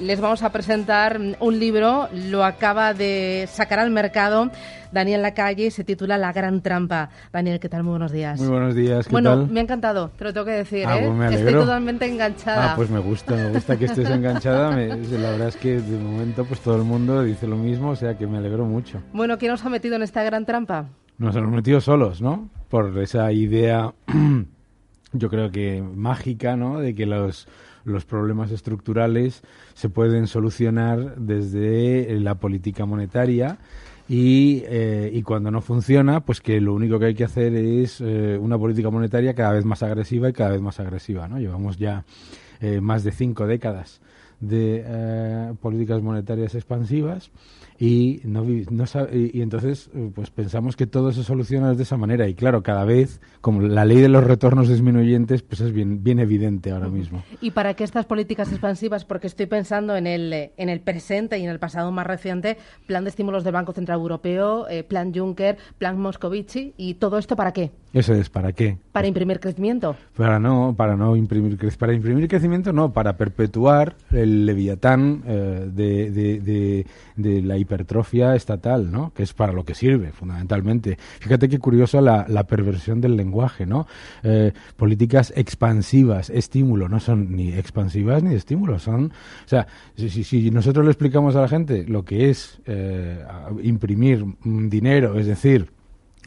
Les vamos a presentar un libro, lo acaba de sacar al mercado Daniel Lacalle, se titula La Gran Trampa. Daniel, ¿qué tal? Muy buenos días. Muy buenos días, ¿qué bueno, tal? me ha encantado, te lo tengo que decir, Ah, ¿eh? pues me. Estoy totalmente enganchada. Ah, pues me gusta, me gusta que estés enganchada. Me- la verdad es que de momento pues todo el mundo dice lo mismo, o sea que me alegro mucho. Bueno, ¿quién nos ha metido en esta gran trampa? Nos hemos metido solos, ¿no? Por esa idea, yo creo que mágica, ¿no? De que los, los problemas estructurales se pueden solucionar desde la política monetaria y, eh, y cuando no funciona, pues que lo único que hay que hacer es eh, una política monetaria cada vez más agresiva y cada vez más agresiva, ¿no? Llevamos ya eh, más de cinco décadas de eh, políticas monetarias expansivas y no, y, entonces eh, pues pensamos que todo se soluciona de esa manera y claro cada vez como la ley de los retornos disminuyentes pues es bien bien evidente ahora mismo ¿Y para qué estas políticas expansivas? Porque estoy pensando en el, eh, en el presente y en el pasado más reciente, plan de estímulos del Banco Central Europeo, eh, plan Juncker, plan Moscovici, ¿y todo esto para qué? eso es para qué Para imprimir crecimiento. para no para no imprimir crec- para imprimir crecimiento no para perpetuar el leviatán eh, de, de, de- de la hipertrofia estatal no que es para lo que sirve fundamentalmente. Fíjate qué curioso la, la perversión del lenguaje no Eh, políticas expansivas estímulo no son ni expansivas ni de estímulo son o sea si, si, si nosotros le explicamos a la gente lo que es eh, imprimir dinero es decir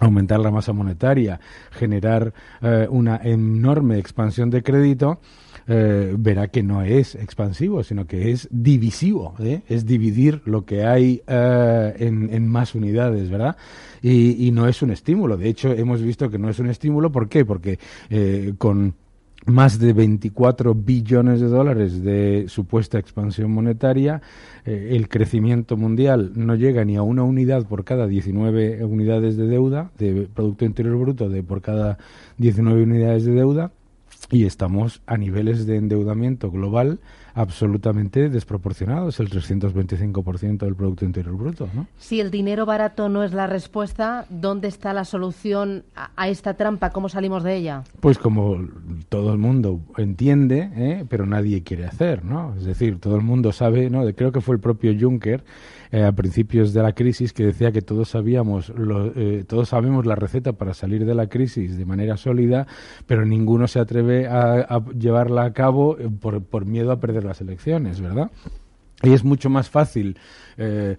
aumentar la masa monetaria, generar eh, una enorme expansión de crédito, eh, verá que no es expansivo, sino que es divisivo, ¿eh? es dividir lo que hay eh, en, más unidades, ¿verdad? Y, y no es un estímulo. De hecho, hemos visto que no es un estímulo. ¿Por qué? Porque con más de 24 billones de dólares de supuesta expansión monetaria, eh, el crecimiento mundial no llega ni a una unidad por cada 19 unidades de deuda, de Producto Interior Bruto de por cada 19 unidades de deuda, y estamos a niveles de endeudamiento global absolutamente desproporcionados, el 325% del Producto Interior Bruto, ¿no? Si el dinero barato no es la respuesta, ¿dónde está la solución a, a esta trampa? ¿Cómo salimos de ella? Pues como todo el mundo entiende, ¿eh? pero nadie quiere hacer, ¿no? Es decir, todo el mundo sabe, ¿no? Creo que fue el propio Juncker eh, a principios de la crisis que decía que todos sabíamos, lo- eh, todos sabemos la receta para salir de la crisis de manera sólida, pero ninguno se atreve a, a llevarla a cabo eh, por, por miedo a perder las elecciones, ¿verdad? Y es mucho más fácil eh,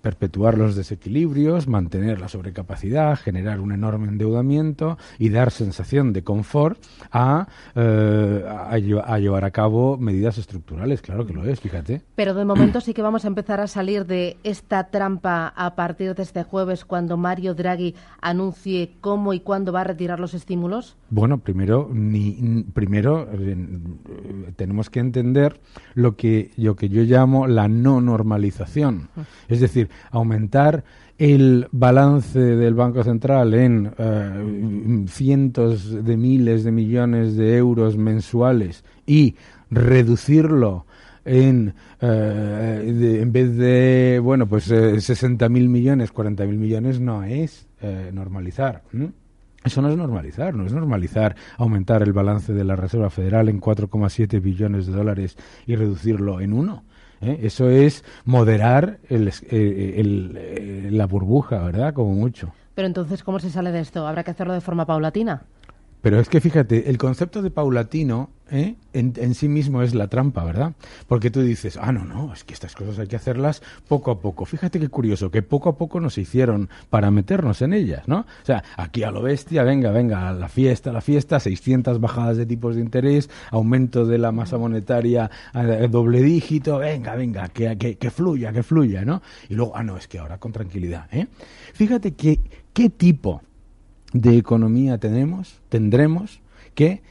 perpetuar los desequilibrios, mantener la sobrecapacidad, generar un enorme endeudamiento y dar sensación de confort a, eh, a, a llevar a cabo medidas estructurales. Claro que lo es, fíjate. Pero de momento sí que vamos a empezar a salir de esta trampa a partir de este jueves cuando Mario Draghi anuncie cómo y cuándo va a retirar los estímulos. Bueno, primero, ni, primero eh, eh, tenemos que entender lo que, lo que yo llamo la no normalización. Es decir, aumentar el balance del Banco Central en eh, cientos de miles de millones de euros mensuales y reducirlo en, eh, en vez de, bueno, pues eh, 60.000 millones, 40.000 millones no es eh, normalizar. Eso no es normalizar, no es normalizar aumentar el balance de la Reserva Federal en 4,7 billones de dólares y reducirlo en uno. ¿Eh? Eso es moderar el eh, el- eh, la burbuja, ¿verdad? Como mucho. Pero entonces, ¿cómo se sale de esto? ¿Habrá que hacerlo de forma paulatina? Pero es que fíjate, el concepto de paulatino ¿eh? en, sí mismo es la trampa, ¿verdad? Porque tú dices, ah, no, no, es que estas cosas hay que hacerlas poco a poco. Fíjate qué curioso, que poco a poco nos hicieron para meternos en ellas, ¿no? O sea, aquí a lo bestia, venga, venga, a la fiesta, la fiesta, 600 bajadas de tipos de interés, aumento de la masa monetaria doble dígito, venga, venga, que, que, fluya, que fluya, ¿no? Y luego, ah, no, es que ahora con tranquilidad, ¿eh? Fíjate qué tipo de economía tenemos, tendremos que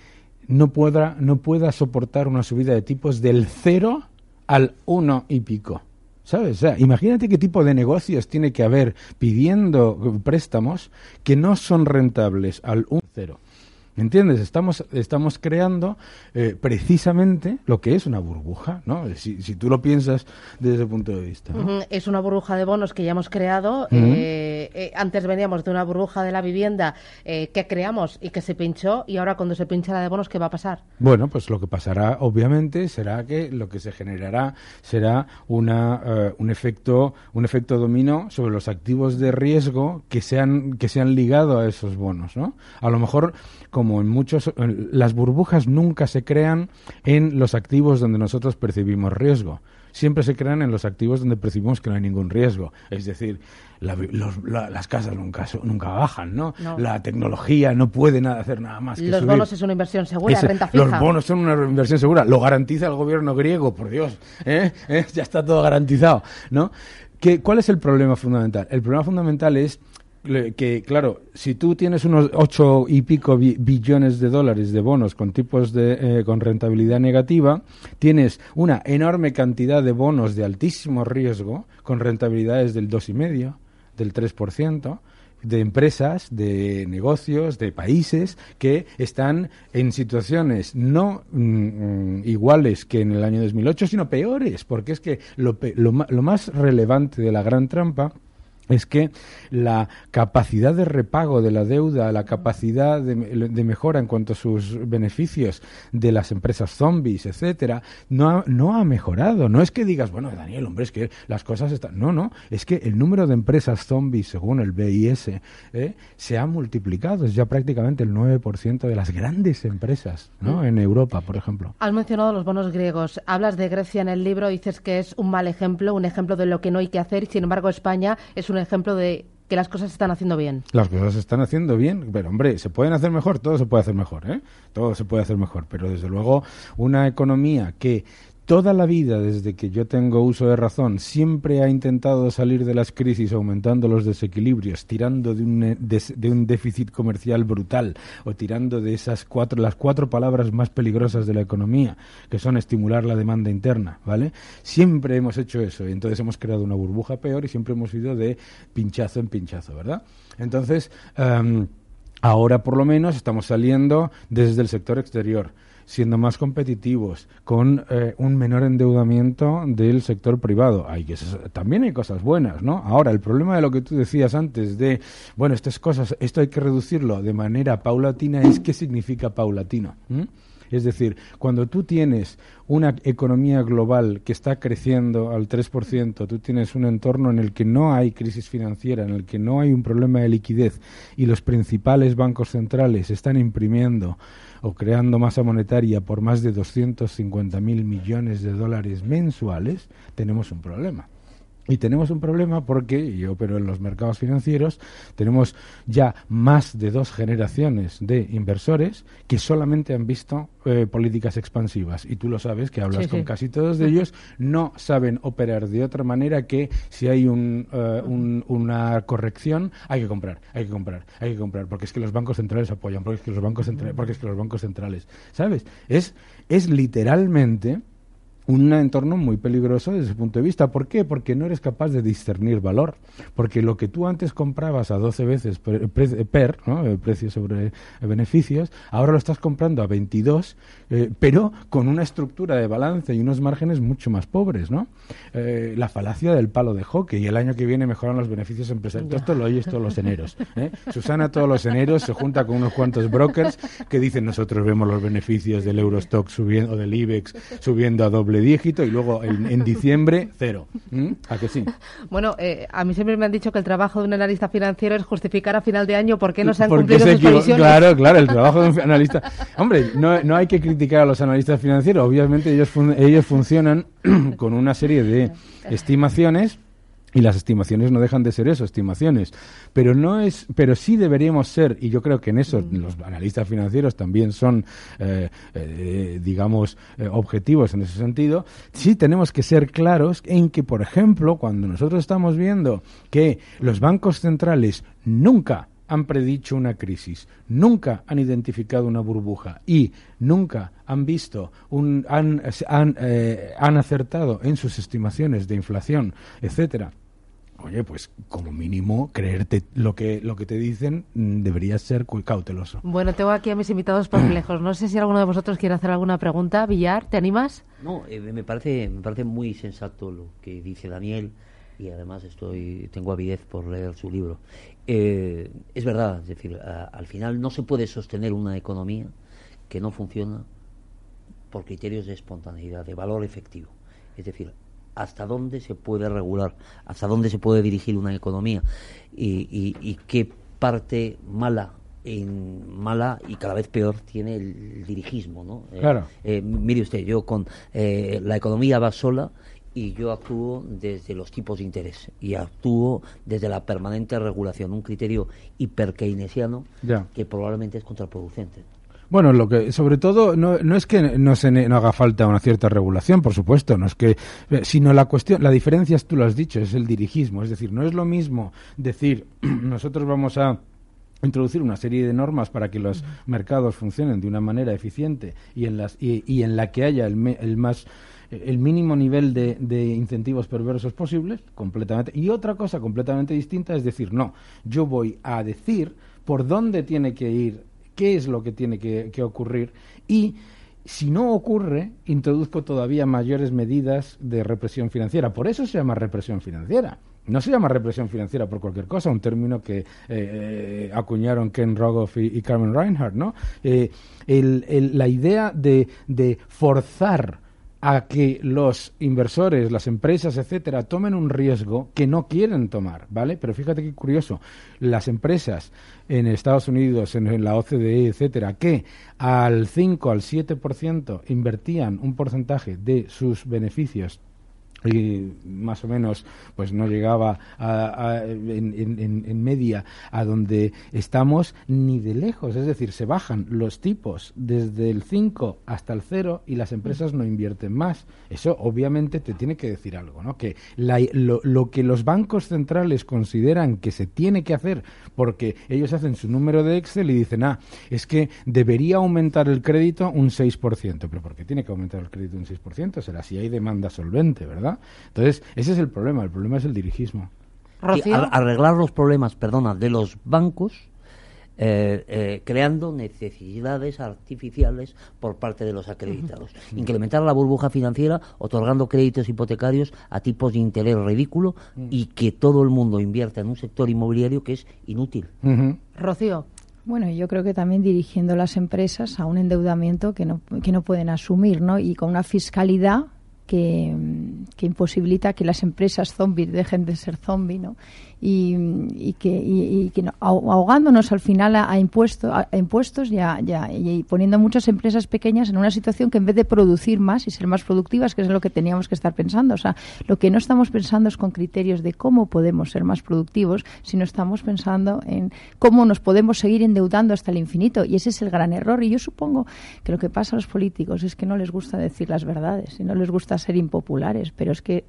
no pueda, no pueda soportar una subida de tipos del cero al uno y pico. ¿Sabes? O sea, imagínate qué tipo de negocios tiene que haber pidiendo préstamos que no son rentables al un cero. ¿Entiendes? Estamos, estamos creando eh, precisamente lo que es una burbuja, ¿no? Si, si, tú lo piensas desde ese punto de vista. Es una burbuja de bonos que ya hemos creado. Eh, eh, antes veníamos de una burbuja de la vivienda que creamos y que se pinchó, y ahora cuando se pincha la de bonos, ¿qué va a pasar? Bueno, pues lo que pasará, obviamente, será que lo que se generará será una, un, efecto, un efecto dominó sobre los activos de riesgo que se han, que se han ligado a esos bonos, ¿no? A lo mejor como en muchos, las burbujas nunca se crean en los activos donde nosotros percibimos riesgo. Siempre se crean en los activos donde percibimos que no hay ningún riesgo. Es decir, las casas nunca, nunca bajan, ¿no? La tecnología no puede nada, hacer nada más que Los bonos es una inversión segura, renta fija. Los bonos son una inversión segura. Lo garantiza el gobierno griego, por Dios. ¿eh? ¿Eh? Ya está todo garantizado, ¿no? ¿Qué, ¿Cuál es el problema fundamental? El problema fundamental es que, claro, si tú tienes unos ocho y pico billones de dólares de bonos con tipos de eh, con rentabilidad negativa, tienes una enorme cantidad de bonos de altísimo riesgo con rentabilidades del dos y medio, del 3%, de empresas, de negocios, de países que están en situaciones no mm, mm, iguales que en el año 2008, sino peores, porque es que lo, lo más relevante de la gran trampa es que la capacidad de repago de la deuda, la capacidad de, mejora en cuanto a sus beneficios de las empresas zombies, etcétera, no ha, no ha mejorado. No es que digas, bueno, Daniel, hombre, es que las cosas están. No, no, es que el número de empresas zombies, según el BIS, ¿eh? se ha multiplicado. Es ya prácticamente el 9% de las grandes empresas, ¿no? Mm. En Europa, por ejemplo. Has mencionado los bonos griegos. Hablas de Grecia en el libro, dices que es un mal ejemplo, un ejemplo de lo que no hay que hacer. Sin embargo, España es un ejemplo de que las cosas se están haciendo bien. Las cosas se están haciendo bien, pero hombre, ¿se pueden hacer mejor? Todo se puede hacer mejor, ¿eh? Todo se puede hacer mejor, pero desde luego una economía que toda la vida, desde que yo tengo uso de razón, siempre ha intentado salir de las crisis aumentando los desequilibrios, tirando de un, de, un déficit comercial brutal o tirando de esas cuatro, las cuatro palabras más peligrosas de la economía, que son estimular la demanda interna, ¿vale? Siempre hemos hecho eso y entonces hemos creado una burbuja peor y siempre hemos ido de pinchazo en pinchazo, ¿verdad? Entonces, em, ahora por lo menos estamos saliendo desde el sector exterior siendo más competitivos, con eh, un menor endeudamiento del sector privado. Hay que, también hay cosas buenas, ¿no? Ahora, el problema de lo que tú decías antes de, bueno, estas cosas, esto hay que reducirlo de manera paulatina, es qué significa paulatino. Es decir, cuando tú tienes una economía global que está creciendo al 3%, tú tienes un entorno en el que no hay crisis financiera, en el que no hay un problema de liquidez y los principales bancos centrales están imprimiendo o creando masa monetaria por más de 250.000 millones de dólares mensuales, tenemos un problema. Y tenemos un problema porque, yo opero en los mercados financieros, tenemos ya más de dos generaciones de inversores que solamente han visto eh, políticas expansivas. Y tú lo sabes, que hablas con casi todos de ellos, no saben operar de otra manera que si hay un, eh, una corrección, hay que comprar, hay que comprar, hay que comprar, porque es que los bancos centrales apoyan, porque es que los bancos centrales, porque es que los bancos centrales, ¿sabes? Es, es literalmente un entorno muy peligroso desde ese punto de vista. ¿Por qué? Porque no eres capaz de discernir valor. Porque lo que tú antes comprabas a 12 veces per, per ¿no? el precio sobre beneficios, ahora lo estás comprando a 22, eh, pero con una estructura de balance y unos márgenes mucho más pobres. ¿no? Eh, la falacia del palo de hockey y el año que viene mejoran los beneficios empresariales. Esto lo oyes todos los eneros. ¿eh? Susana todos los eneros se junta con unos cuantos brokers que dicen nosotros vemos los beneficios del Eurostock subiendo o del IBEX subiendo a doble dígito y luego en, diciembre cero. ¿Mm? ¿A que sí? Bueno, eh, a mí siempre me han dicho que el trabajo de un analista financiero es justificar a final de año por qué no se han cumplido sus previsiones. Claro, claro, el trabajo de un analista. Hombre, no, no hay que criticar a los analistas financieros. Obviamente ellos, ellos funcionan con una serie de estimaciones y las estimaciones no dejan de ser eso, estimaciones. Pero no es, pero sí deberíamos ser, y yo creo que en eso mm. los analistas financieros también son, eh, eh, digamos, eh, objetivos en ese sentido. Sí tenemos que ser claros en que, por ejemplo, cuando nosotros estamos viendo que los bancos centrales nunca han predicho una crisis, nunca han identificado una burbuja y nunca han visto, un, han, han, eh, han acertado en sus estimaciones de inflación, etcétera, oye, pues como mínimo creerte lo que lo que te dicen mm, debería ser cauteloso. Bueno, tengo aquí a mis invitados perplejos. No sé si alguno de vosotros quiere hacer alguna pregunta. Villar, ¿te animas? No, eh, me parece me parece muy sensato lo que dice Daniel y además estoy tengo avidez por leer su libro. Eh, es verdad, es decir, al final no se puede sostener una economía que no funciona por criterios de espontaneidad, de valor efectivo. Es decir, hasta dónde se puede regular, hasta dónde se puede dirigir una economía y, qué parte mala en mala y cada vez peor tiene el dirigismo, ¿no? Eh, claro. Eh, mire usted, yo con eh, la economía va sola y yo actúo desde los tipos de interés y actúo desde la permanente regulación, un criterio hiper keynesiano que probablemente es contraproducente. Bueno, lo que sobre todo no, no es que no, se no haga falta una cierta regulación, por supuesto, no es que eh, sino la cuestión, la diferencia es tú lo has dicho, es el dirigismo, es decir, no es lo mismo decir nosotros vamos a introducir una serie de normas para que los mercados funcionen de una manera eficiente y en las y, en la que haya el, el más el mínimo nivel de, de, incentivos perversos posibles, completamente. Y otra cosa completamente distinta es decir, no, yo voy a decir por dónde tiene que ir qué es lo que tiene que, ocurrir y si no ocurre, introduzco todavía mayores medidas de represión financiera. Por eso se llama represión financiera. No se llama represión financiera por cualquier cosa, un término que eh, eh, acuñaron Ken Rogoff y, Carmen Reinhardt, ¿no? Eh, la idea de, de forzar a que los inversores, las empresas, etcétera, tomen un riesgo que no quieren tomar, ¿vale? Pero fíjate qué curioso, las empresas en Estados Unidos, en, la OCDE, etcétera, que al 5 al 7% invertían un porcentaje de sus beneficios y más o menos pues no llegaba a, en, media a donde estamos ni de lejos es decir se bajan los tipos desde el 5 hasta el 0 y las empresas no invierten más eso obviamente te tiene que decir algo no que lo, lo, que los bancos centrales consideran que se tiene que hacer porque ellos hacen su número de Excel y dicen ah es que debería aumentar el crédito un 6% pero ¿por qué tiene que aumentar el crédito un 6%? será si hay demanda solvente ¿verdad? Entonces, ese es el problema, el problema es el dirigismo. arreglar los problemas, perdona, de los bancos eh, eh, creando necesidades artificiales por parte de los acreditados. Incrementar la burbuja financiera otorgando créditos hipotecarios a tipos de interés ridículo y que todo el mundo invierta en un sector inmobiliario que es inútil. Rocío. Bueno, yo creo que también dirigiendo las empresas a un endeudamiento que no, que no pueden asumir, ¿no? Y con una fiscalidad que, que, imposibilita que las empresas zombies dejen de ser zombies, ¿no? Y, que, y, que ahogándonos al final a, impuestos, a impuestos ya, y poniendo muchas empresas pequeñas en una situación que en vez de producir más y ser más productivas, que es lo que teníamos que estar pensando, o sea, lo que no estamos pensando es con criterios de cómo podemos ser más productivos, sino estamos pensando en cómo nos podemos seguir endeudando hasta el infinito. Y ese es el gran error. Y yo supongo que lo que pasa a los políticos es que no les gusta decir las verdades y no les gusta ser impopulares, pero es que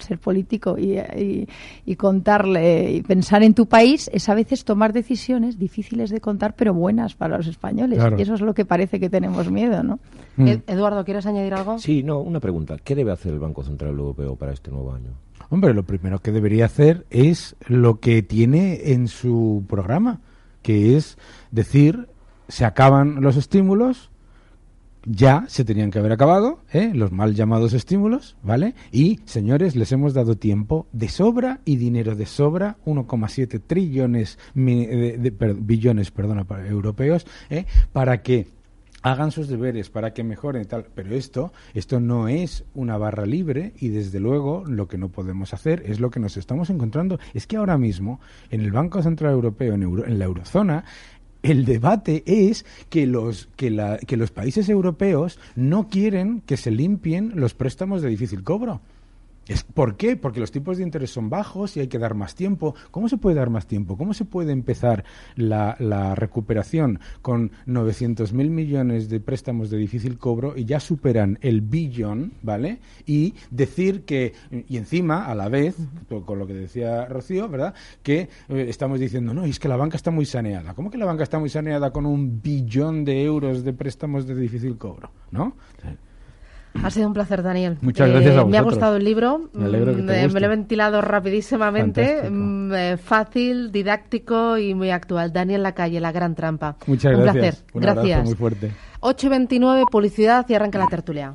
ser político y, contarle y pensar en tu país es a veces tomar decisiones difíciles de contar pero buenas para los españoles y eso es lo que parece que tenemos miedo ¿no? Mm. Eduardo ¿quieres añadir algo? Sí, no, una pregunta ¿qué debe hacer el Banco Central Europeo para este nuevo año? Hombre, lo primero que debería hacer es lo que tiene en su programa que es decir se acaban los estímulos ya se tenían que haber acabado, ¿eh? los mal llamados estímulos, ¿vale? Y, señores, les hemos dado tiempo de sobra y dinero de sobra, 1,7 trillones de, billones perdona, europeos, ¿eh? para que hagan sus deberes para que mejoren y tal, pero esto esto no es una barra libre y desde luego lo que no podemos hacer es lo que nos estamos encontrando es que ahora mismo en el Banco Central Europeo en, en la eurozona el debate es que los, que, la, que los países europeos no quieren que se limpien los préstamos de difícil cobro. Es, ¿Por qué? Porque los tipos de interés son bajos y hay que dar más tiempo. ¿Cómo se puede dar más tiempo? ¿Cómo se puede empezar la, la recuperación con 900.000 millones de préstamos de difícil cobro y ya superan el billón, ¿vale? Y decir que, y encima, a la vez, con lo que decía Rocío, ¿verdad? Que eh, estamos diciendo, no, es que la banca está muy saneada. ¿Cómo que la banca está muy saneada con un billón de euros de préstamos de difícil cobro? ¿No? Ha sido un placer, Daniel. Muchas gracias a Me ha vosotros. gustado el libro. Me alegro que te Mm, eh, lo he ventilado rapidísimamente. Fantástico. Mm, eh, fácil, didáctico y muy actual. Daniel Lacalle, La Gran Trampa. Muchas un gracias. placer. Un gracias. muy fuerte. 8.29, publicidad y arranca la tertulia.